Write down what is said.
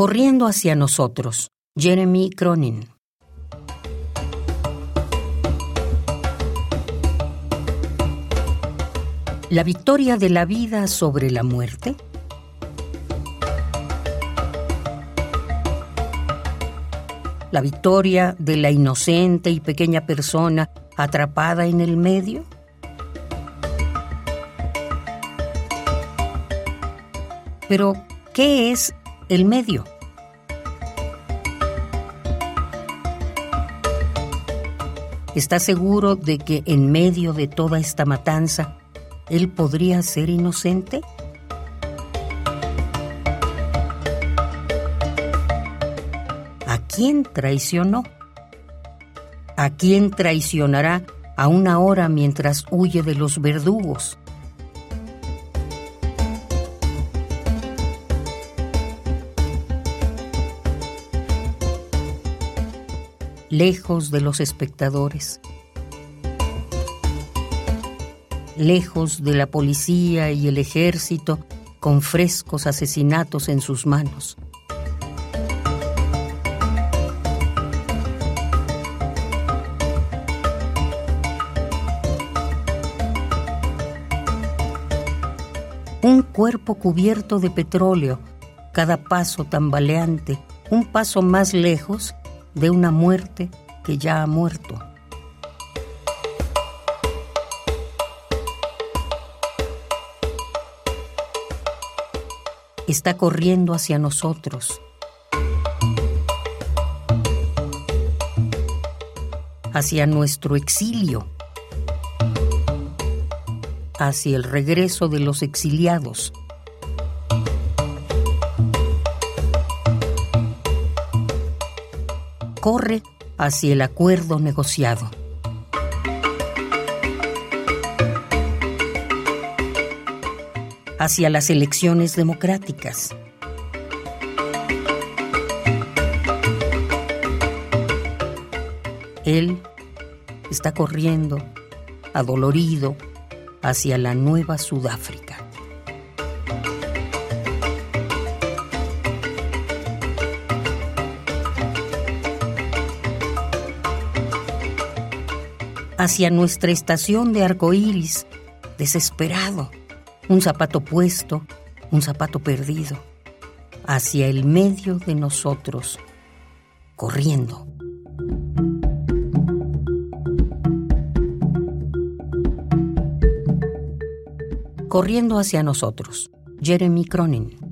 Corriendo hacia nosotros, Jeremy Cronin. La victoria de la vida sobre la muerte. La victoria de la inocente y pequeña persona atrapada en el medio. Pero, ¿qué es el medio? ¿Está seguro de que en medio de toda esta matanza él podría ser inocente? ¿A quién traicionó? ¿A quién traicionará a una hora mientras huye de los verdugos? Lejos de los espectadores, lejos de la policía y el ejército con frescos asesinatos en sus manos. Un cuerpo cubierto de petróleo, cada paso tambaleante, un paso más lejos de una muerte que ya ha muerto. Está corriendo hacia nosotros. hacia nuestro exilio, hacia el regreso de los exiliados. Corre hacia el acuerdo negociado. hacia las elecciones democráticas. Él está corriendo, adolorido, hacia la nueva Sudáfrica. Hacia nuestra estación de arcoíris, desesperado, un zapato puesto, un zapato perdido, hacia el medio de nosotros, corriendo. Corriendo hacia nosotros, Jeremy Cronin.